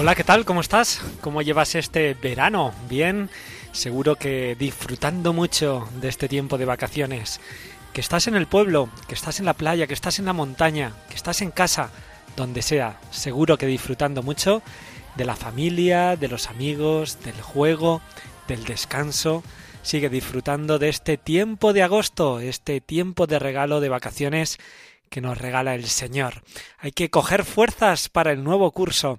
Hola, ¿qué tal? ¿Cómo estás? ¿Cómo llevas este verano? ¿Bien? Seguro que disfrutando mucho de este tiempo de vacaciones. Que estás en el pueblo, que estás en la playa, que estás en la montaña, que estás en casa, donde sea. Seguro que disfrutando mucho de la familia, de los amigos, del juego, del descanso. Sigue disfrutando de este tiempo de agosto, este tiempo de regalo de vacaciones que nos regala el Señor. Hay que coger fuerzas para el nuevo curso,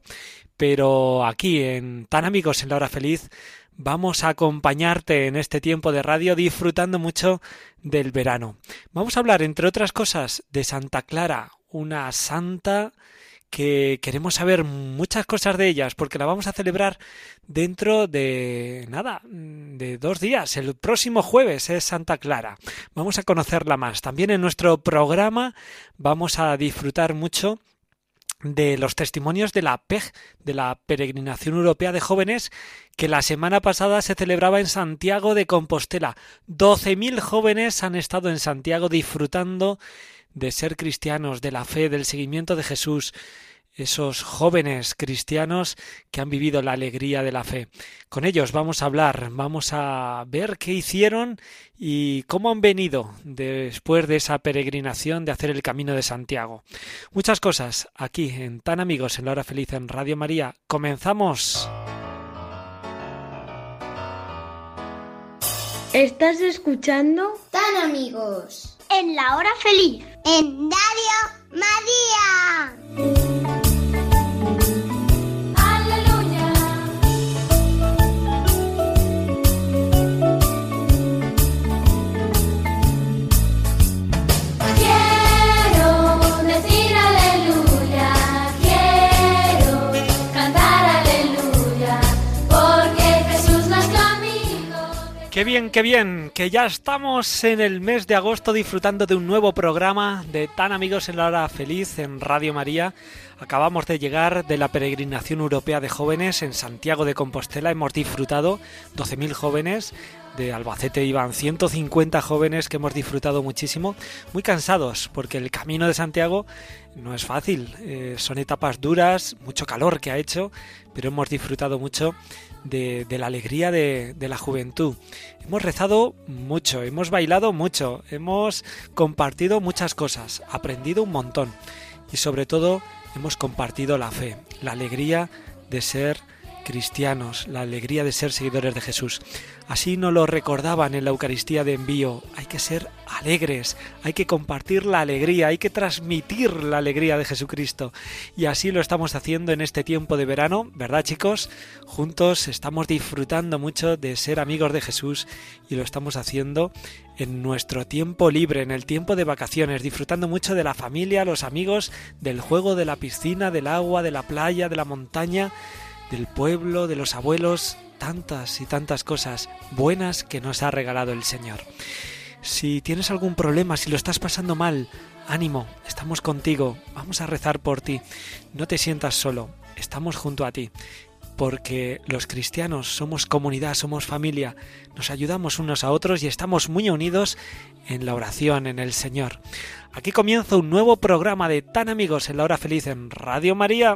pero aquí en Tan Amigos en la Hora Feliz vamos a acompañarte en este tiempo de radio disfrutando mucho del verano. Vamos a hablar, entre otras cosas, de Santa Clara, una santa que queremos saber muchas cosas de ellas porque la vamos a celebrar dentro de nada, de dos días. El próximo jueves es Santa Clara. Vamos a conocerla más. También en nuestro programa vamos a disfrutar mucho de los testimonios de la PEG, de la Peregrinación Europea de Jóvenes, que la semana pasada se celebraba en Santiago de Compostela. 12.000 jóvenes han estado en Santiago disfrutando de ser cristianos, de la fe, del seguimiento de Jesús, esos jóvenes cristianos que han vivido la alegría de la fe. Con ellos vamos a hablar, vamos a ver qué hicieron y cómo han venido después de esa peregrinación de hacer el camino de Santiago. Muchas cosas aquí en Tan Amigos en la Hora Feliz en Radio María. Comenzamos. ¿Estás escuchando? Tan amigos. En la hora feliz. En Radio María. Qué bien, qué bien, que ya estamos en el mes de agosto disfrutando de un nuevo programa de Tan Amigos en la Hora Feliz en Radio María. Acabamos de llegar de la peregrinación europea de jóvenes en Santiago de Compostela. Hemos disfrutado 12.000 jóvenes. De Albacete iban 150 jóvenes que hemos disfrutado muchísimo. Muy cansados porque el camino de Santiago no es fácil. eh, son etapas duras, mucho calor que ha hecho, pero hemos disfrutado mucho de, la alegría de la juventud. Hemos rezado mucho, hemos bailado mucho, hemos compartido muchas cosas, aprendido un montón y sobre todo hemos compartido la fe, la alegría de ser cristianos, la alegría de ser seguidores de Jesús. Así nos lo recordaban en la Eucaristía de envío. Hay que ser alegres, hay que compartir la alegría, hay que transmitir la alegría de Jesucristo. Y así lo estamos haciendo en este tiempo de verano, ¿verdad chicos? Juntos estamos disfrutando mucho de ser amigos de Jesús y lo estamos haciendo en nuestro tiempo libre, en el tiempo de vacaciones, disfrutando mucho de la familia, los amigos, del juego, de la piscina, del agua, de la playa, de la montaña del pueblo, de los abuelos, tantas y tantas cosas buenas que nos ha regalado el Señor. Si tienes algún problema, si lo estás pasando mal, ánimo, estamos contigo, vamos a rezar por ti. No te sientas solo, estamos junto a ti. Porque los cristianos somos comunidad, somos familia, nos ayudamos unos a otros y estamos muy unidos en la oración, en el Señor. Aquí comienza un nuevo programa de Tan Amigos en la Hora Feliz en Radio María.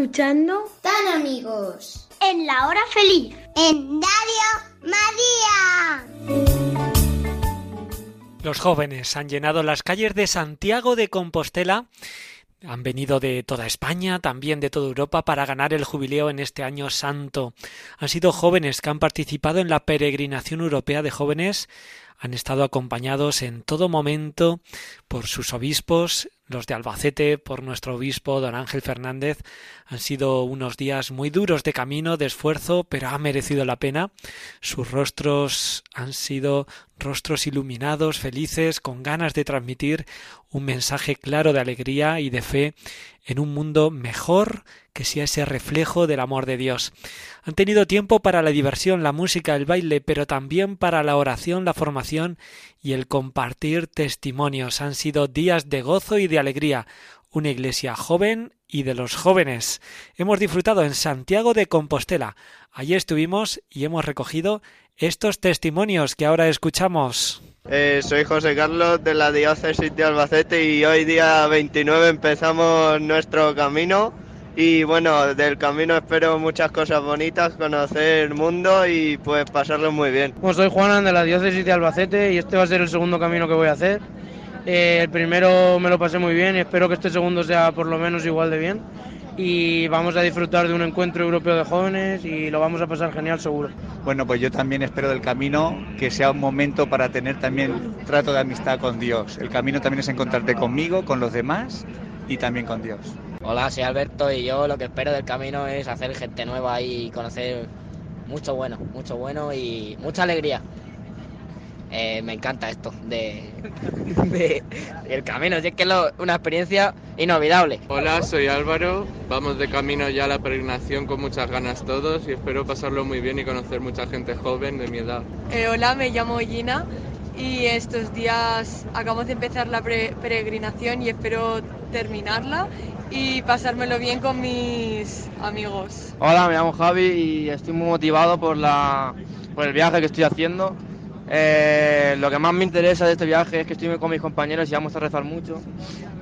Escuchando? Tan amigos. En la hora feliz. En Radio María. Los jóvenes han llenado las calles de Santiago de Compostela. Han venido de toda España, también de toda Europa, para ganar el jubileo en este año santo. Han sido jóvenes que han participado en la peregrinación europea de jóvenes. Han estado acompañados en todo momento por sus obispos, los de Albacete, por nuestro obispo, don Ángel Fernández. Han sido unos días muy duros de camino, de esfuerzo, pero ha merecido la pena. Sus rostros han sido rostros iluminados, felices, con ganas de transmitir un mensaje claro de alegría y de fe en un mundo mejor que sea ese reflejo del amor de Dios. Han tenido tiempo para la diversión, la música, el baile, pero también para la oración, la formación y el compartir testimonios. Han sido días de gozo y de alegría. Una iglesia joven y de los jóvenes. Hemos disfrutado en Santiago de Compostela. Allí estuvimos y hemos recogido estos testimonios que ahora escuchamos. Eh, soy José Carlos de la diócesis de Albacete y hoy día 29 empezamos nuestro camino y bueno, del camino espero muchas cosas bonitas, conocer el mundo y pues pasarlo muy bien. Bueno, soy Juanan de la diócesis de Albacete y este va a ser el segundo camino que voy a hacer. Eh, el primero me lo pasé muy bien y espero que este segundo sea por lo menos igual de bien. Y vamos a disfrutar de un encuentro europeo de jóvenes y lo vamos a pasar genial seguro. Bueno, pues yo también espero del camino que sea un momento para tener también trato de amistad con Dios. El camino también es encontrarte conmigo, con los demás y también con Dios. Hola, soy Alberto y yo lo que espero del camino es hacer gente nueva y conocer mucho bueno, mucho bueno y mucha alegría. Eh, me encanta esto de, de- el camino, si es que es una experiencia inolvidable. Hola, soy Álvaro. Vamos de camino ya a la peregrinación con muchas ganas todos y espero pasarlo muy bien y conocer mucha gente joven de mi edad. Eh, hola, me llamo Gina y estos días acabamos de empezar la pre- peregrinación y espero terminarla y pasármelo bien con mis amigos. Hola, me llamo Javi y estoy muy motivado por, la, por el viaje que estoy haciendo. Eh, lo que más me interesa de este viaje es que estoy con mis compañeros y vamos a rezar mucho.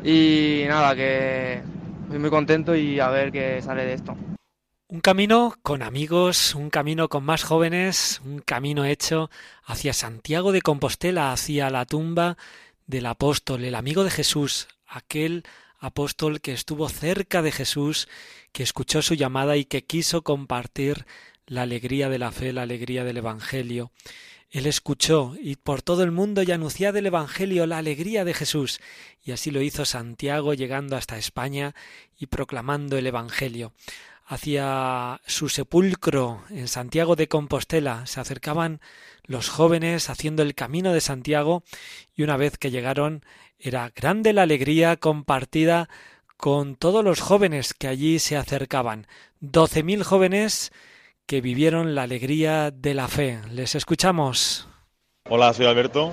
Y nada, que estoy muy contento y a ver qué sale de esto. Un camino con amigos, un camino con más jóvenes, un camino hecho hacia Santiago de Compostela, hacia la tumba del apóstol, el amigo de Jesús, aquel apóstol que estuvo cerca de Jesús, que escuchó su llamada y que quiso compartir la alegría de la fe, la alegría del Evangelio. Él escuchó y por todo el mundo y anunciad el Evangelio, la alegría de Jesús. Y así lo hizo Santiago llegando hasta España y proclamando el Evangelio. Hacia su sepulcro en Santiago de Compostela se acercaban los jóvenes haciendo el camino de Santiago y una vez que llegaron era grande la alegría compartida con todos los jóvenes que allí se acercaban. Doce mil jóvenes que vivieron la alegría de la fe. Les escuchamos. Hola, soy Alberto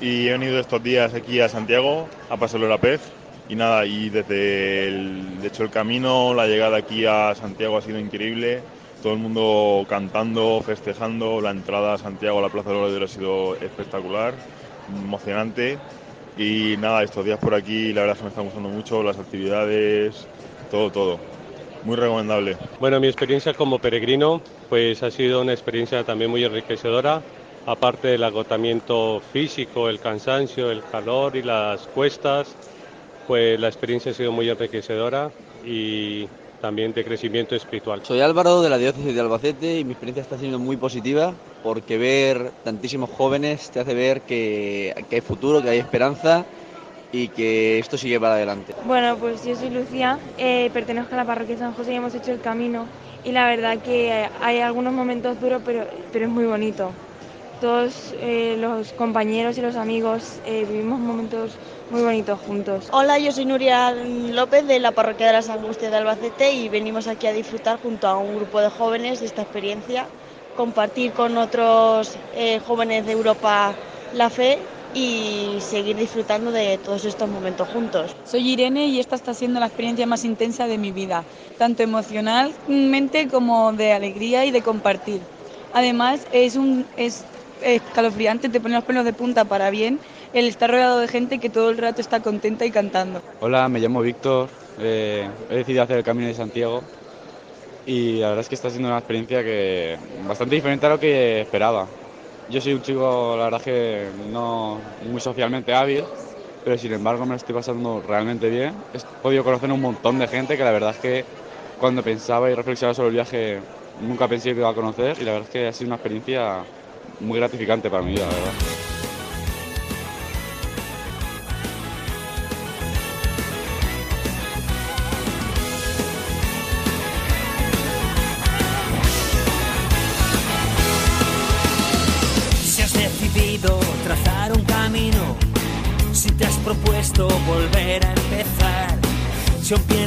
y he venido estos días aquí a Santiago a pasarlo la pez y nada, y desde el, de hecho el camino, la llegada aquí a Santiago ha sido increíble, todo el mundo cantando, festejando, la entrada a Santiago a la Plaza de los ha sido espectacular, emocionante y nada, estos días por aquí la verdad es que me está gustando mucho, las actividades, todo, todo. Muy recomendable. Bueno, mi experiencia como peregrino pues ha sido una experiencia también muy enriquecedora, aparte del agotamiento físico, el cansancio, el calor y las cuestas, pues la experiencia ha sido muy enriquecedora y también de crecimiento espiritual. Soy Álvaro de la diócesis de Albacete y mi experiencia está siendo muy positiva porque ver tantísimos jóvenes te hace ver que, que hay futuro, que hay esperanza y que esto sigue para adelante. Bueno, pues yo soy Lucía, eh, pertenezco a la parroquia San José y hemos hecho el camino y la verdad que hay algunos momentos duros pero, pero es muy bonito. Todos eh, los compañeros y los amigos eh, vivimos momentos muy bonitos juntos. Hola, yo soy Nuria López de la parroquia de las Angustias de Albacete y venimos aquí a disfrutar junto a un grupo de jóvenes de esta experiencia, compartir con otros eh, jóvenes de Europa la fe y seguir disfrutando de todos estos momentos juntos. Soy Irene y esta está siendo la experiencia más intensa de mi vida, tanto emocionalmente como de alegría y de compartir. Además, es un es escalofriante, te pone los pelos de punta para bien el estar rodeado de gente que todo el rato está contenta y cantando. Hola, me llamo Víctor Eh, he decidido hacer el Camino de Santiago y la verdad es que está siendo una experiencia que bastante diferente a lo que esperaba. Yo soy un chico, la verdad que no muy socialmente hábil, pero sin embargo me lo estoy pasando realmente bien. He podido conocer un montón de gente que la verdad es que cuando pensaba y reflexionaba sobre el viaje nunca pensé que iba a conocer y la verdad es que ha sido una experiencia muy gratificante para vida, la verdad.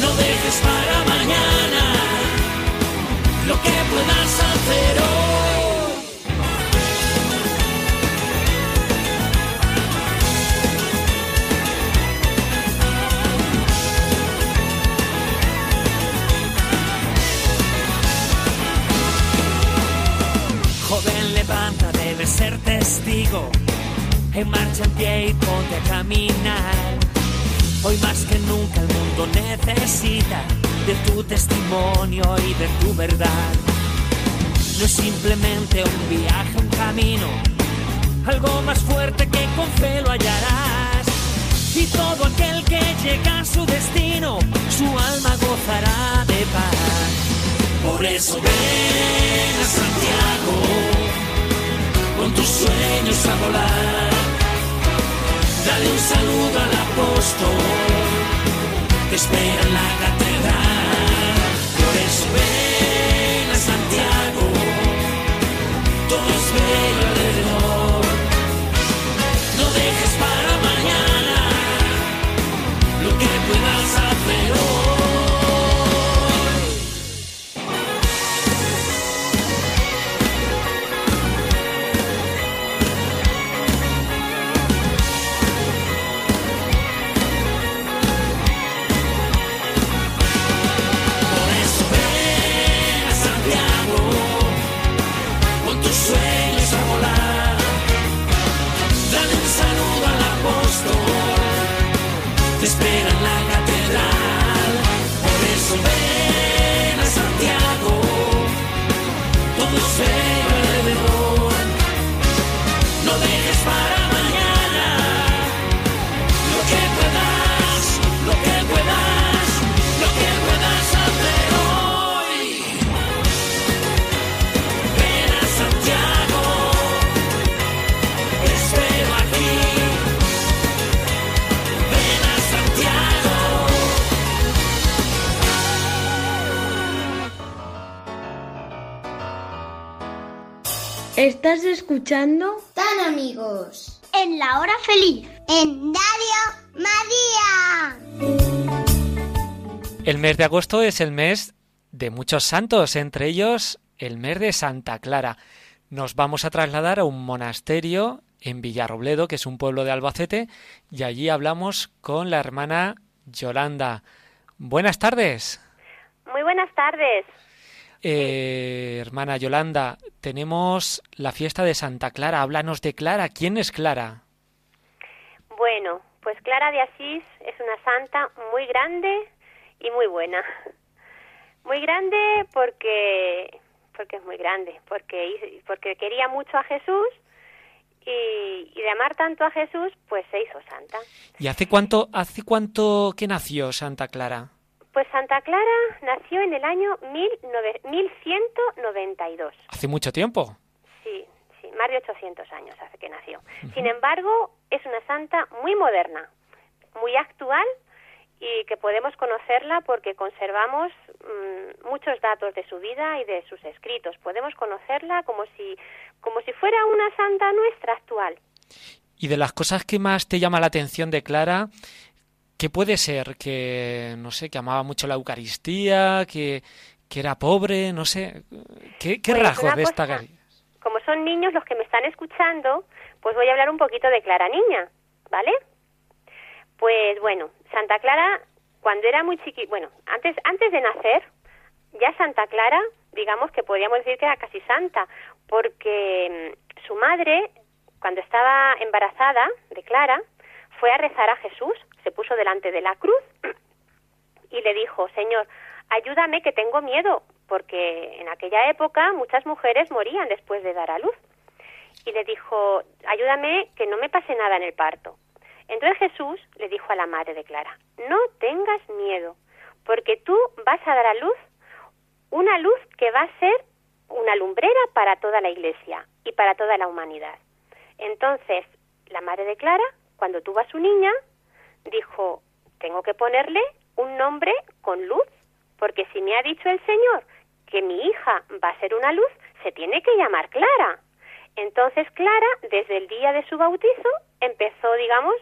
No dejes para mañana lo que puedas hacer hoy. Joven, levanta, debes ser testigo. En marcha en pie y ponte a caminar. Hoy más que nunca el mundo necesita de tu testimonio y de tu verdad. No es simplemente un viaje, un camino, algo más fuerte que con fe lo hallarás. Y todo aquel que llega a su destino, su alma gozará de paz. Por eso ven a Santiago, con tus sueños a volar. Dale un saludo al apóstol, te espera en la catedral. Por eso ven a Santiago, todos ven alrededor. Escuchando? Tan amigos. En la hora feliz. En Radio María. El mes de agosto es el mes de muchos santos, entre ellos el mes de Santa Clara. Nos vamos a trasladar a un monasterio en Villarrobledo, que es un pueblo de Albacete, y allí hablamos con la hermana Yolanda. Buenas tardes. Muy buenas tardes. Eh, hermana Yolanda, tenemos la fiesta de Santa Clara. Háblanos de Clara. ¿Quién es Clara? Bueno, pues Clara de Asís es una santa muy grande y muy buena. Muy grande porque porque es muy grande, porque porque quería mucho a Jesús y, y de amar tanto a Jesús, pues se hizo santa. ¿Y hace cuánto, hace cuánto que nació Santa Clara? Pues Santa Clara nació en el año 19 1192. Hace mucho tiempo. Sí, sí, más de 800 años hace que nació. Sin embargo, es una santa muy moderna, muy actual y que podemos conocerla porque conservamos mm, muchos datos de su vida y de sus escritos. Podemos conocerla como si, como si fuera una santa nuestra actual. Y de las cosas que más te llama la atención de Clara, ¿qué puede ser? Que, no sé, que amaba mucho la Eucaristía, que, que era pobre, no sé. ¿Qué, qué Pues rasgos de esta cosa- Como son niños los que me están escuchando, pues voy a hablar un poquito de Clara Niña, ¿vale? Pues bueno, Santa Clara, cuando era muy chiqui, bueno, antes, antes de nacer, ya Santa Clara, digamos que podríamos decir que era casi santa, porque mm, su madre, cuando estaba embarazada de Clara, fue a rezar a Jesús, se puso delante de la cruz y le dijo, Señor, ayúdame que tengo miedo, porque en aquella época muchas mujeres morían después de dar a luz. Y le dijo, ayúdame que no me pase nada en el parto. Entonces Jesús le dijo a la madre de Clara, no tengas miedo, porque tú vas a dar a luz una luz que va a ser una lumbrera para toda la iglesia y para toda la humanidad. Entonces, la madre de Clara, cuando tuvo a su niña, dijo, tengo que ponerle un nombre con luz, porque si me ha dicho el Señor que mi hija va a ser una luz, se tiene que llamar Clara. Entonces Clara, desde el día de su bautizo, empezó, digamos,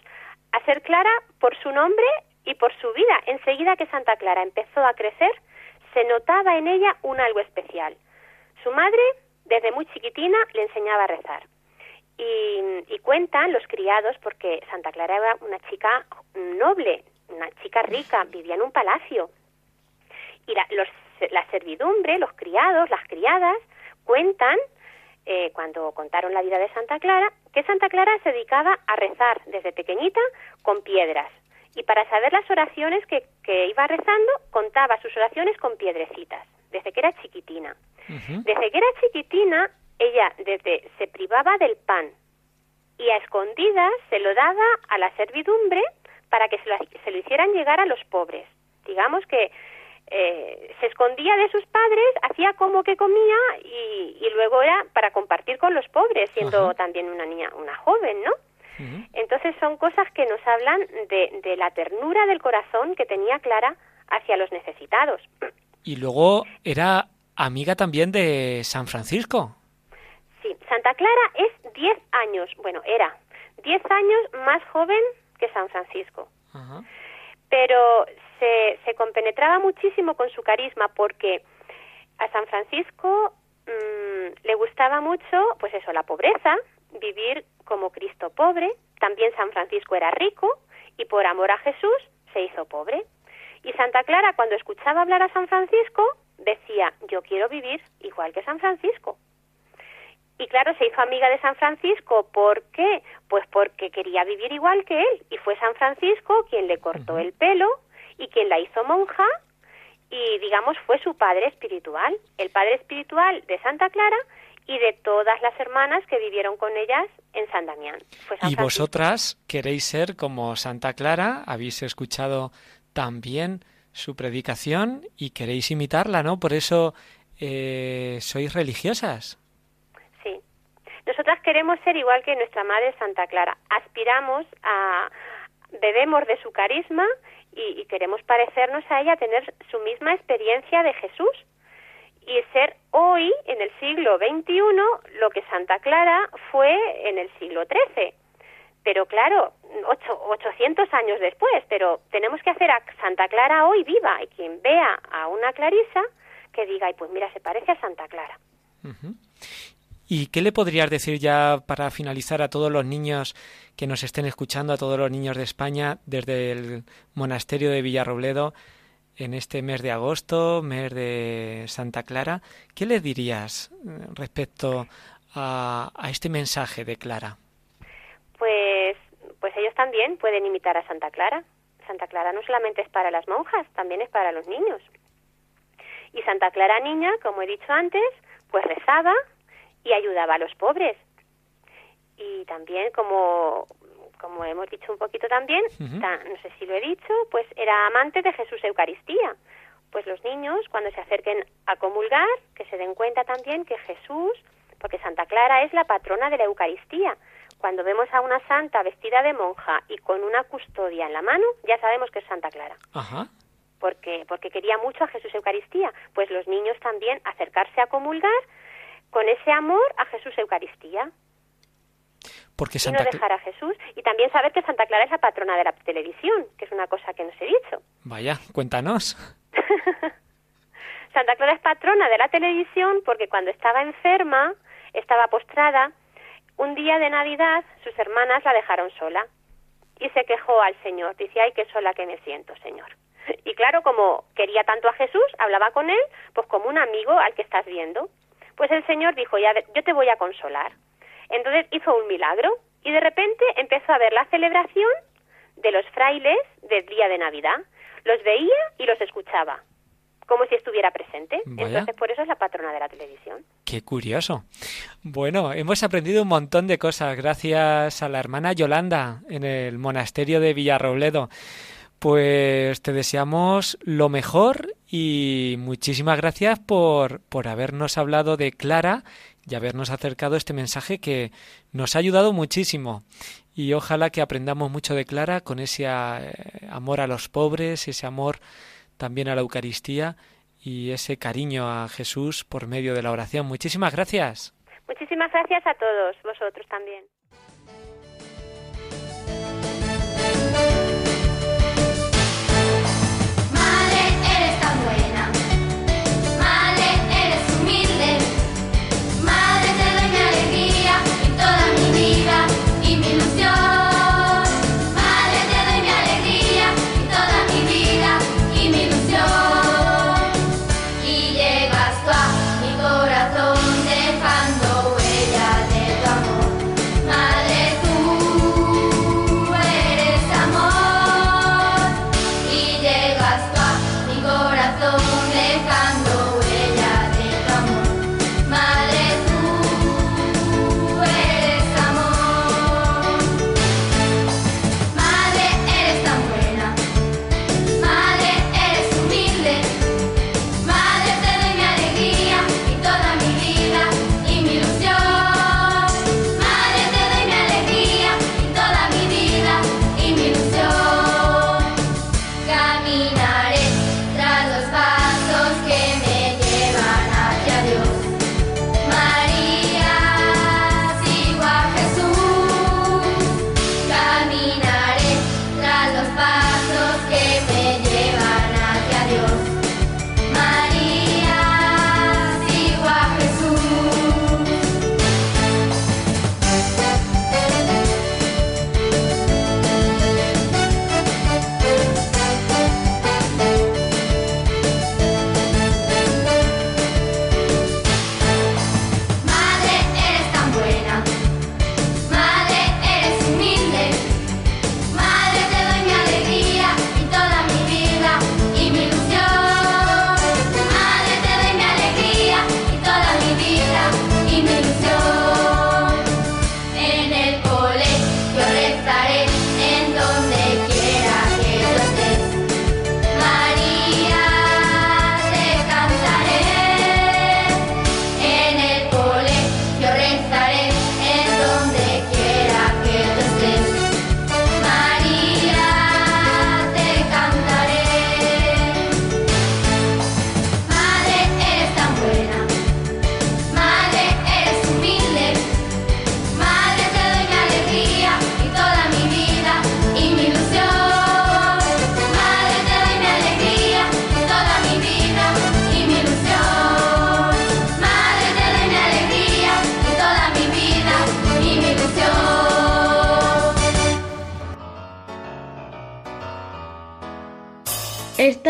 a ser Clara por su nombre y por su vida. Enseguida que Santa Clara empezó a crecer, se notaba en ella un algo especial. Su madre, desde muy chiquitina, le enseñaba a rezar. Y, y cuentan los criados, porque Santa Clara era una chica noble, una chica rica, vivía en un palacio. Y la, los, la servidumbre, los criados, las criadas, cuentan, eh, cuando contaron la vida de Santa Clara, que Santa Clara se dedicaba a rezar desde pequeñita con piedras. Y para saber las oraciones que, que iba rezando, contaba sus oraciones con piedrecitas, desde que era chiquitina. Desde que era chiquitina, ella desde se privaba del pan y a escondidas se lo daba a la servidumbre para que se lo, se lo hicieran llegar a los pobres. Digamos que eh, se escondía de sus padres, hacía como que comía y, y luego era para compartir con los pobres, siendo Ajá. también una niña, una joven, ¿no? Entonces son cosas que nos hablan de, de la ternura del corazón que tenía Clara hacia los necesitados. Y luego era amiga también de San Francisco. Sí, Santa Clara es 10 años, bueno, era 10 años más joven que San Francisco. Pero se, se compenetraba muchísimo con su carisma porque a San Francisco mm, le gustaba mucho, pues eso, la pobreza, vivir como Cristo pobre. También San Francisco era rico y por amor a Jesús se hizo pobre. Y Santa Clara, cuando escuchaba hablar a San Francisco, decía, yo quiero vivir igual que San Francisco. Y claro, se hizo amiga de San Francisco. ¿Por qué? Pues porque quería vivir igual que él. Y fue San Francisco quien le cortó el pelo y quien la hizo monja y, digamos, fue su padre espiritual. El padre espiritual de Santa Clara y de todas las hermanas que vivieron con ellas en San Damián. Fue San Y Francisco. vosotras queréis ser como Santa Clara, habéis escuchado también su predicación y queréis imitarla, ¿no? Por eso eh, sois religiosas. Nosotras queremos ser igual que nuestra madre Santa Clara. Aspiramos a bebemos de su carisma y, y queremos parecernos a ella, tener su misma experiencia de Jesús y ser hoy, en el siglo XXI, lo que Santa Clara fue en el siglo XIII. Pero claro, ocho, 800 años después, pero tenemos que hacer a Santa Clara hoy viva y quien vea a una Clarisa que diga, ay, pues mira, se parece a Santa Clara. ¿Y qué le podrías decir ya para finalizar a todos los niños que nos estén escuchando, a todos los niños de España, desde el monasterio de Villarrobledo, en este mes de agosto, mes de Santa Clara? ¿Qué les dirías eh, respecto a, a este mensaje de Clara? Pues, pues ellos también pueden imitar a Santa Clara. Santa Clara no solamente es para las monjas, también es para los niños. Y Santa Clara niña, como he dicho antes, pues rezaba y ayudaba a los pobres. Y también, como, como hemos dicho un poquito también, ta- no sé si lo he dicho, pues era amante de Jesús Eucaristía. Pues los niños, cuando se acerquen a comulgar, que se den cuenta también que Jesús, porque Santa Clara es la patrona de la Eucaristía, cuando vemos a una santa vestida de monja y con una custodia en la mano, ya sabemos que es Santa Clara. Ajá. Porque, porque quería mucho a Jesús Eucaristía. Pues los niños también acercarse a comulgar con ese amor a Jesús Eucaristía. Porque y Santa no Cla- dejar a Jesús. Y también saber que Santa Clara es la patrona de la televisión, que es una cosa que no os he dicho. Vaya, cuéntanos. Santa Clara es patrona de la televisión porque cuando estaba enferma, estaba postrada, un día de Navidad sus hermanas la dejaron sola y se quejó al Señor. Dice, ay, qué sola que me siento, Señor. Y claro, como quería tanto a Jesús, hablaba con él, pues como un amigo al que estás viendo. Pues el Señor dijo, ya, yo te voy a consolar. Entonces hizo un milagro y de repente empezó a ver la celebración de los frailes del día de Navidad. Los veía y los escuchaba, como si estuviera presente. Vaya. Entonces por eso es la patrona de la televisión. Qué curioso. Bueno, hemos aprendido un montón de cosas gracias a la hermana Yolanda en el monasterio de Villarrobledo. Pues te deseamos lo mejor y muchísimas gracias por, por habernos hablado de Clara y habernos acercado este mensaje que nos ha ayudado muchísimo. Y ojalá que aprendamos mucho de Clara con ese eh, amor a los pobres, ese amor también a la Eucaristía y ese cariño a Jesús por medio de la oración. Muchísimas gracias. Muchísimas gracias a todos vosotros también.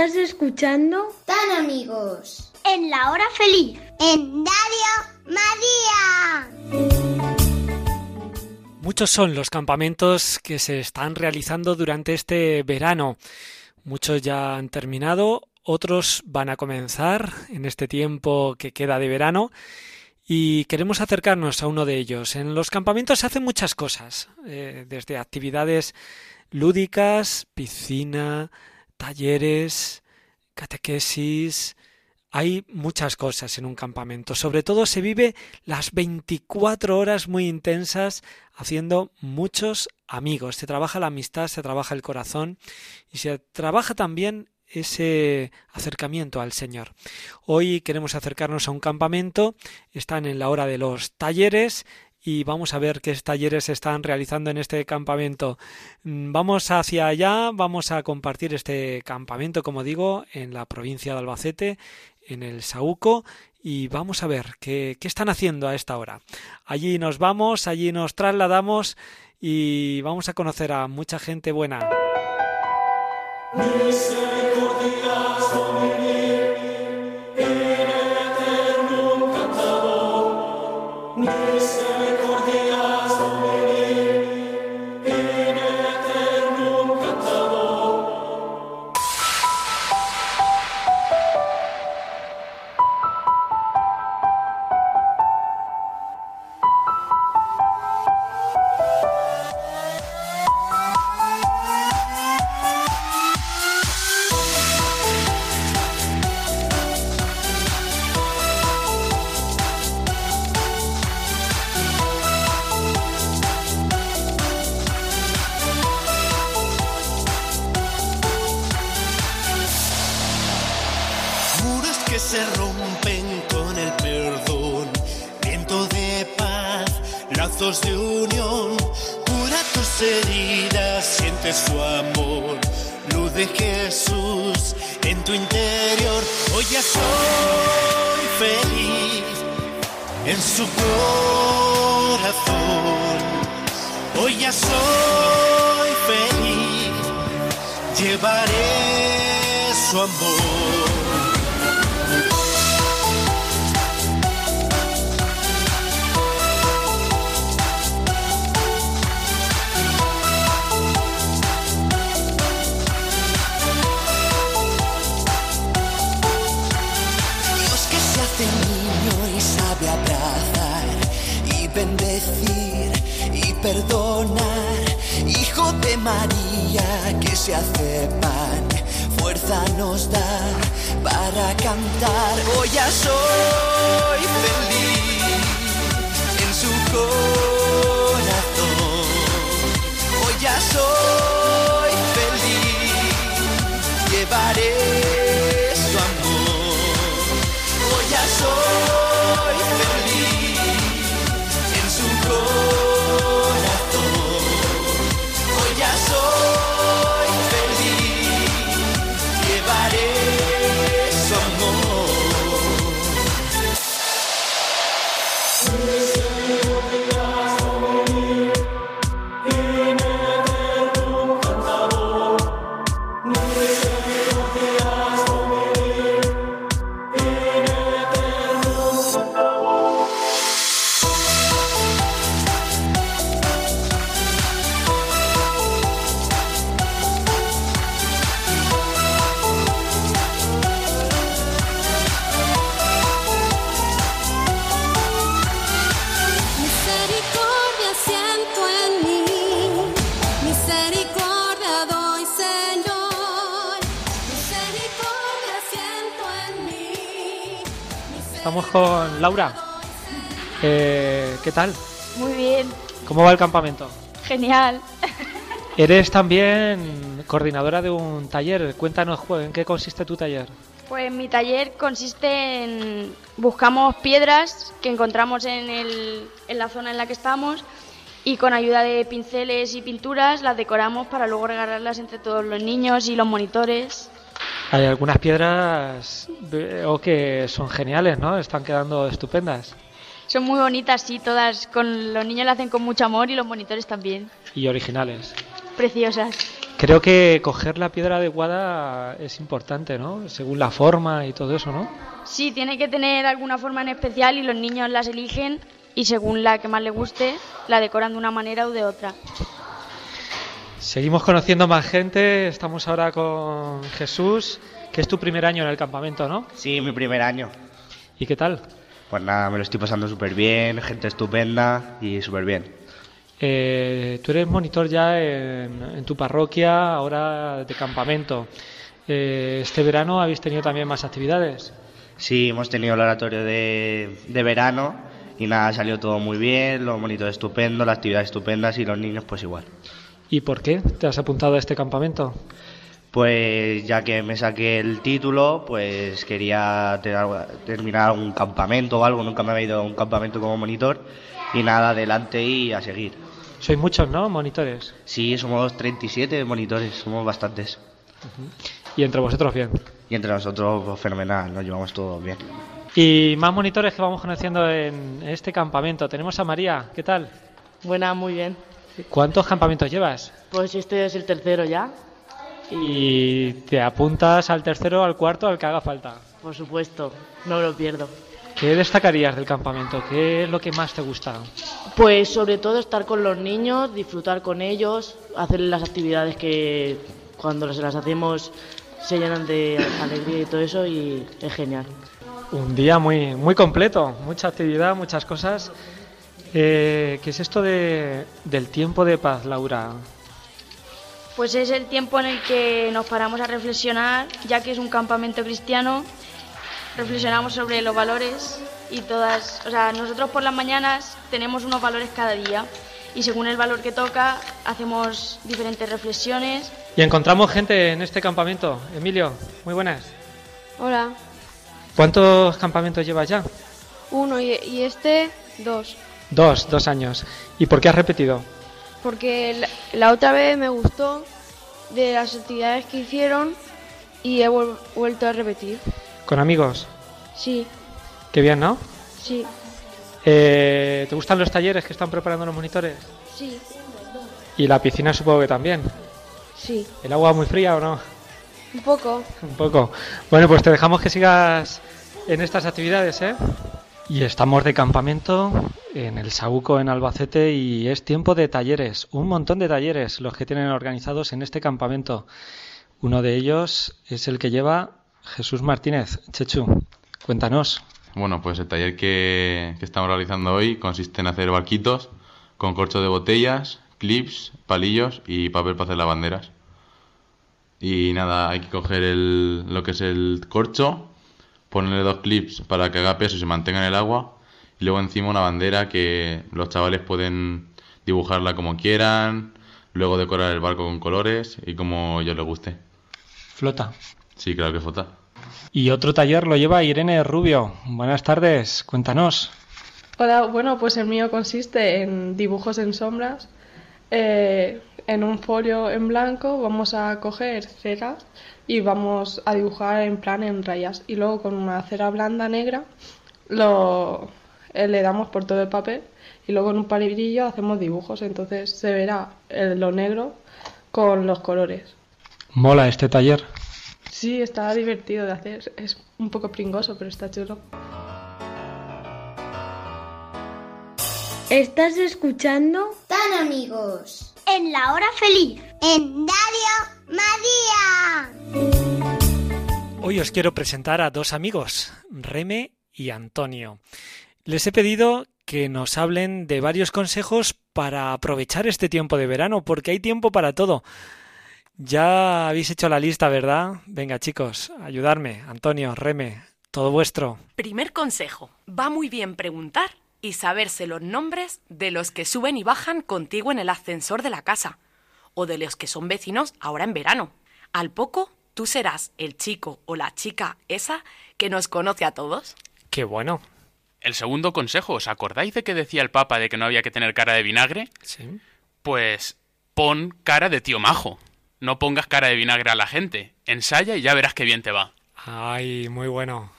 ¿Estás escuchando? Tan amigos. En la hora feliz. En Radio María. Muchos son los campamentos que se están realizando durante este verano. Muchos ya han terminado, otros van a comenzar en este tiempo que queda de verano y queremos acercarnos a uno de ellos. En los campamentos se hacen muchas cosas, eh, desde actividades lúdicas, piscina, talleres, catequesis, hay muchas cosas en un campamento. Sobre todo se vive las 24 horas muy intensas haciendo muchos amigos. Se trabaja la amistad, se trabaja el corazón y se trabaja también ese acercamiento al Señor. Hoy queremos acercarnos a un campamento, están en la hora de los talleres y vamos a ver qué talleres se están realizando en este campamento. Mm, vamos hacia allá, vamos a compartir este campamento, como digo, en la provincia de Albacete, en el Saúco, y vamos a ver qué, qué están haciendo a esta hora. Allí nos vamos, allí nos trasladamos y vamos a conocer a mucha gente buena. Bendecir y perdonar. Hijo de María que se hace pan, fuerza nos da para cantar. Hoy ya soy feliz en su corazón. Hoy ya soy Estamos con Laura. Eh, ¿Qué tal? Muy bien, ¿Cómo va el campamento? genial. Eres también coordinadora de un taller. Cuéntanos, ¿en qué consiste tu taller? Pues mi taller consiste en buscamos piedras que encontramos en, el- en la zona en la que estamos y con ayuda de pinceles y pinturas las decoramos para luego regalarlas entre todos los niños y los monitores. Hay algunas piedras veo que son geniales, ¿no? Están quedando estupendas Son muy bonitas, sí, todas. Con los niños las hacen con mucho amor y los monitores también. y originales. Preciosas. Creo que coger la piedra adecuada es importante, ¿no? Según la forma y todo eso, ¿no? Sí, tiene que tener alguna forma en especial y los niños las eligen y según la que más les guste, la decoran de una manera u de otra. Seguimos conociendo más gente. Estamos ahora con Jesús, que es tu primer año en el campamento, ¿no? Sí, mi primer año. ¿Y qué tal? Pues nada, me lo estoy pasando súper bien, gente estupenda y súper bien. Eh, tú eres monitor ya en, en tu parroquia, ahora de campamento. Eh, este verano habéis tenido también más actividades. Sí, hemos tenido el oratorio de, de verano y nada, salió todo muy bien, los monitores estupendos, las actividades estupendas y los niños pues igual. ¿Y por qué te has apuntado a este campamento? Pues ya que me saqué el título, pues quería tener- terminar un campamento o algo, nunca me había ido a un campamento como monitor y nada, adelante y a seguir. Sois muchos, ¿no? Monitores. Sí, somos 37 monitores, somos bastantes. Y entre vosotros bien. Y entre nosotros, pues, fenomenal, nos llevamos todos bien. Y más monitores que vamos conociendo en este campamento. Tenemos a María, ¿qué tal? Buena, muy bien. ¿Cuántos campamentos llevas? Pues este es el tercero ya, Y te apuntas al tercero, al cuarto, al que haga falta. por supuesto, no lo pierdo. ¿Qué destacarías del campamento? ¿Qué es lo que más te gusta? Pues sobre todo estar con los niños, disfrutar con ellos, hacer las actividades que cuando se las hacemos se llenan de alegría y todo eso y es genial. Un día muy, muy completo, mucha actividad, muchas cosas. Eh, ¿Qué es esto de, del tiempo de paz, Laura? Pues es el tiempo en el que nos paramos a reflexionar, ya que es un campamento cristiano, reflexionamos sobre los valores y todas, o sea, nosotros por las mañanas tenemos unos valores cada día y según el valor que toca hacemos diferentes reflexiones. Y encontramos gente en este campamento. Emilio, muy buenas. Hola, ¿Cuántos campamentos llevas ya? uno y, y este dos, Dos, dos años. ¿Y por qué has repetido? porque la, la otra vez me gustó de las actividades que hicieron y he vuel- vuelto a repetir. ¿Con amigos? Sí, Qué bien, ¿no? sí, Eh, ¿Te gustan los talleres que están preparando los monitores? sí, Y la piscina supongo que también. sí, ¿El agua muy fría o no? un poco. Un poco. Bueno, pues te dejamos que sigas en estas actividades, ¿eh? Y estamos de campamento en el Saúco, en Albacete, y es tiempo de talleres. Un montón de talleres los que tienen organizados en este campamento. Uno de ellos es el que lleva Jesús Martínez. Chechu, cuéntanos. Bueno, pues el taller que, estamos realizando hoy consiste en hacer barquitos con corcho de botellas, clips, palillos y papel para hacer las banderas. Y nada, hay que coger el, lo que es el corcho, ponerle dos clips para que haga peso y se mantenga en el agua, y luego encima una bandera que los chavales pueden dibujarla como quieran, luego decorar el barco con colores y como ellos les guste. Flota. Sí, claro que flota. Y otro taller lo lleva Irene Rubio. Buenas tardes, cuéntanos. Hola, bueno, pues el mío consiste en dibujos en sombras. Eh, en un folio en blanco vamos a coger cera y vamos a dibujar en plan en rayas. Y luego con una cera blanda negra lo, eh, le damos por todo el papel y luego en un palillo hacemos dibujos. Entonces se verá lo negro con los colores. Mola este taller. Sí, está divertido de hacer. Es un poco pringoso, pero está chulo. ¿Estás escuchando? Tan amigos. En la hora feliz. En Radio María. Hoy os quiero presentar a dos amigos, Reme y Antonio. Les he pedido que nos hablen de varios consejos para aprovechar este tiempo de verano, porque hay tiempo para todo. Ya habéis hecho la lista, ¿verdad? Venga, chicos, ayudarme. Antonio, Reme, todo vuestro. Primer consejo, va muy bien preguntar y saberse los nombres de los que suben y bajan contigo en el ascensor de la casa o de los que son vecinos ahora en verano. Al poco, tú serás el chico o la chica esa que nos conoce a todos. Qué bueno. El segundo consejo, ¿os acordáis de que decía el Papa de que no había que tener cara de vinagre? Sí. Pues pon cara de tío majo. No pongas cara de vinagre a la gente. Ensaya y ya verás qué bien te va. Ay, muy bueno.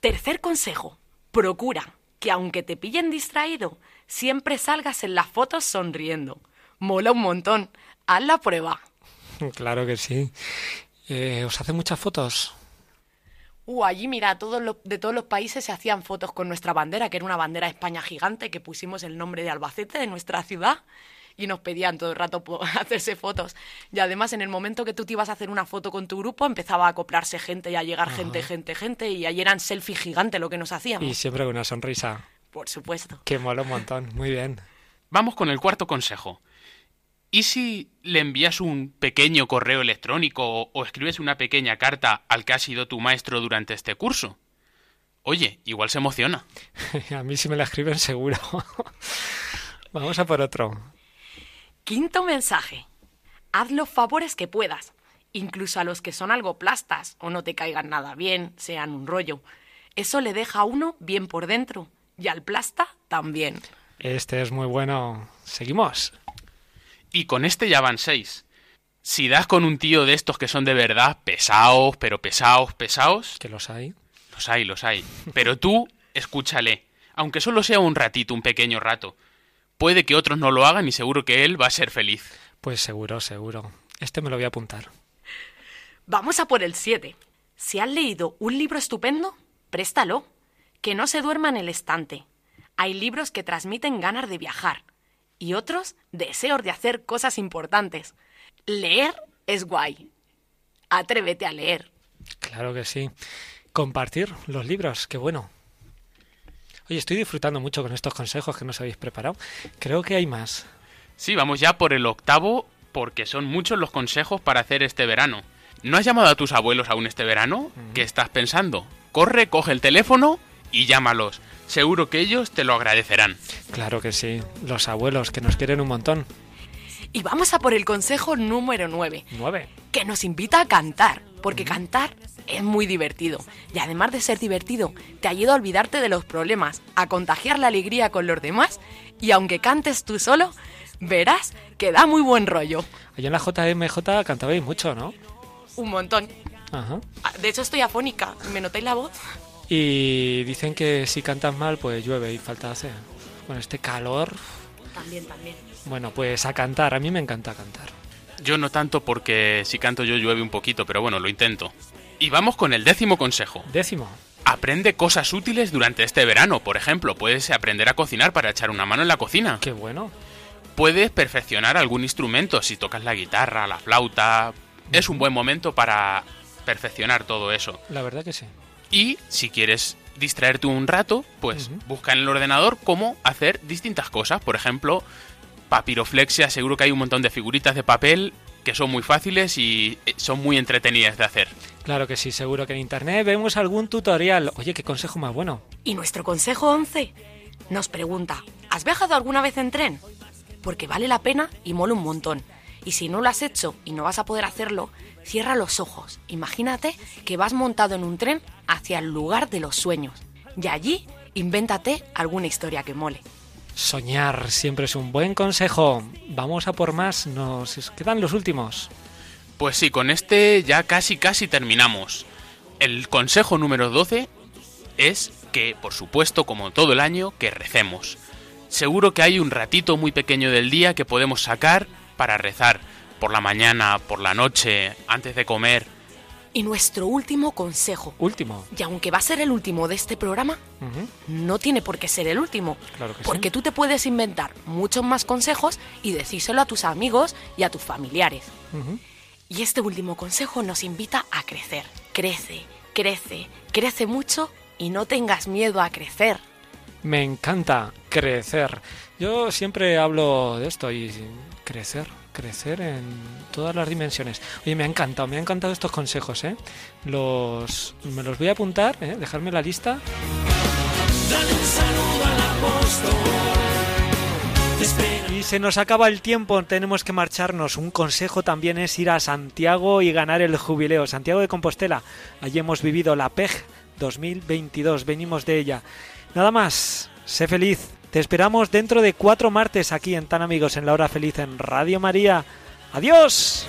Tercer consejo, procura que aunque te pillen distraído, siempre salgas en las fotos sonriendo. Mola un montón. Haz la prueba. Claro que sí. Eh, ¿Os hacen muchas fotos? Uh, allí, mira, todos los- de todos los países se hacían fotos con nuestra bandera, que era una bandera de España gigante, que pusimos el nombre de Albacete, de nuestra ciudad, y nos pedían todo el rato hacerse fotos. Y además, en el momento que tú te ibas a hacer una foto con tu grupo, empezaba a acoplarse gente y a llegar Ajá. gente, gente, gente, y ahí eran selfies gigantes lo que nos hacíamos. Y siempre con una sonrisa. Por supuesto. Que mola un montón. Muy bien. Vamos con el cuarto consejo. ¿Y si le envías un pequeño correo electrónico o, o escribes una pequeña carta al que ha sido tu maestro durante este curso? Oye, igual se emociona. a mí si me la escriben seguro. Vamos a por otro. Quinto mensaje. Haz los favores que puedas, incluso a los que son algo plastas o no te caigan nada bien, sean un rollo. Eso le deja a uno bien por dentro y al plasta también. Este es muy bueno. Seguimos. Y con este ya van seis. Si das con un tío de estos que son de verdad pesados, pero pesados, pesados. Que los hay. Los hay, los hay. Pero tú, escúchale. Aunque solo sea un ratito, un pequeño rato. Puede que otros no lo hagan y seguro que él va a ser feliz. Pues seguro, seguro. Este me lo voy a apuntar. Vamos a por el 7. Si has leído un libro estupendo, préstalo. Que no se duerma en el estante. Hay libros que transmiten ganas de viajar y otros deseos de hacer cosas importantes. Leer es guay. Atrévete a leer. Claro que sí. Compartir los libros, qué bueno. Oye, estoy disfrutando mucho con estos consejos que nos habéis preparado. Creo que hay más. Sí, vamos ya por el octavo, porque son muchos los consejos para hacer este verano. ¿No has llamado a tus abuelos aún este verano? ¿Qué estás pensando? Corre, coge el teléfono y llámalos. Seguro que ellos te lo agradecerán. Claro que sí, los abuelos que nos quieren un montón. Y vamos a por el consejo número 9. 9. Que nos invita a cantar, porque cantar es muy divertido. Y además de ser divertido, te ayuda a olvidarte de los problemas, a contagiar la alegría con los demás y aunque cantes tú solo, verás que da muy buen rollo. Allá en la JMJ cantabais mucho, ¿no? Un montón. Ajá. De hecho estoy afónica, ¿me notáis la voz? Y dicen que si cantas mal, pues llueve y falta hacer. Con este calor. También, también. Bueno, pues a cantar, a mí me encanta cantar. Yo no tanto porque si canto yo llueve un poquito, pero bueno, lo intento. Y vamos con el décimo consejo. Décimo. Aprende cosas útiles durante este verano. Por ejemplo, puedes aprender a cocinar para echar una mano en la cocina. Qué bueno. Puedes perfeccionar algún instrumento si tocas la guitarra, la flauta. Es un buen momento para perfeccionar todo eso. La verdad que sí. Y si quieres distraerte un rato, pues busca en el ordenador cómo hacer distintas cosas. Por ejemplo, papiroflexia, seguro que hay un montón de figuritas de papel que son muy fáciles y eh, son muy entretenidas de hacer. Claro que sí, seguro que en internet vemos algún tutorial. Oye, qué consejo más bueno. Y nuestro consejo 11 nos pregunta, ¿has viajado alguna vez en tren? Porque vale la pena y mola un montón. Y si no lo has hecho y no vas a poder hacerlo, cierra los ojos. Imagínate que vas montado en un tren hacia el lugar de los sueños. Y allí, invéntate alguna historia que mole. Soñar siempre es un buen consejo. Vamos a por más, nos quedan los últimos. Pues sí, con este ya casi casi terminamos. El consejo número 12 es que, por supuesto, como todo el año, que recemos. Seguro que hay un ratito muy pequeño del día que podemos sacar para rezar, por la mañana, por la noche, antes de comer. Y nuestro último consejo. Último. Y aunque va a ser el último de este programa, no tiene por qué ser el último. Claro que porque sí. tú te puedes inventar muchos más consejos y decírselo a tus amigos y a tus familiares. Y este último consejo nos invita a crecer. Crece, crece, crece mucho y no tengas miedo a crecer. Me encanta crecer. Yo siempre hablo de esto y crecer, crecer en todas las dimensiones. Oye, me ha encantado, me han encantado estos consejos, ¿eh? Los, me los voy a apuntar, ¿eh? Dejarme la lista. Dale un saludo al apóstol. Te espera. Y se nos acaba el tiempo, tenemos que marcharnos. Un consejo también es ir a Santiago y ganar el jubileo. Santiago de Compostela, allí hemos vivido la PEG 2022, venimos de ella. Nada más, sé feliz. Te esperamos dentro de cuatro martes aquí en Tan Amigos en la Hora Feliz en Radio María. ¡Adiós!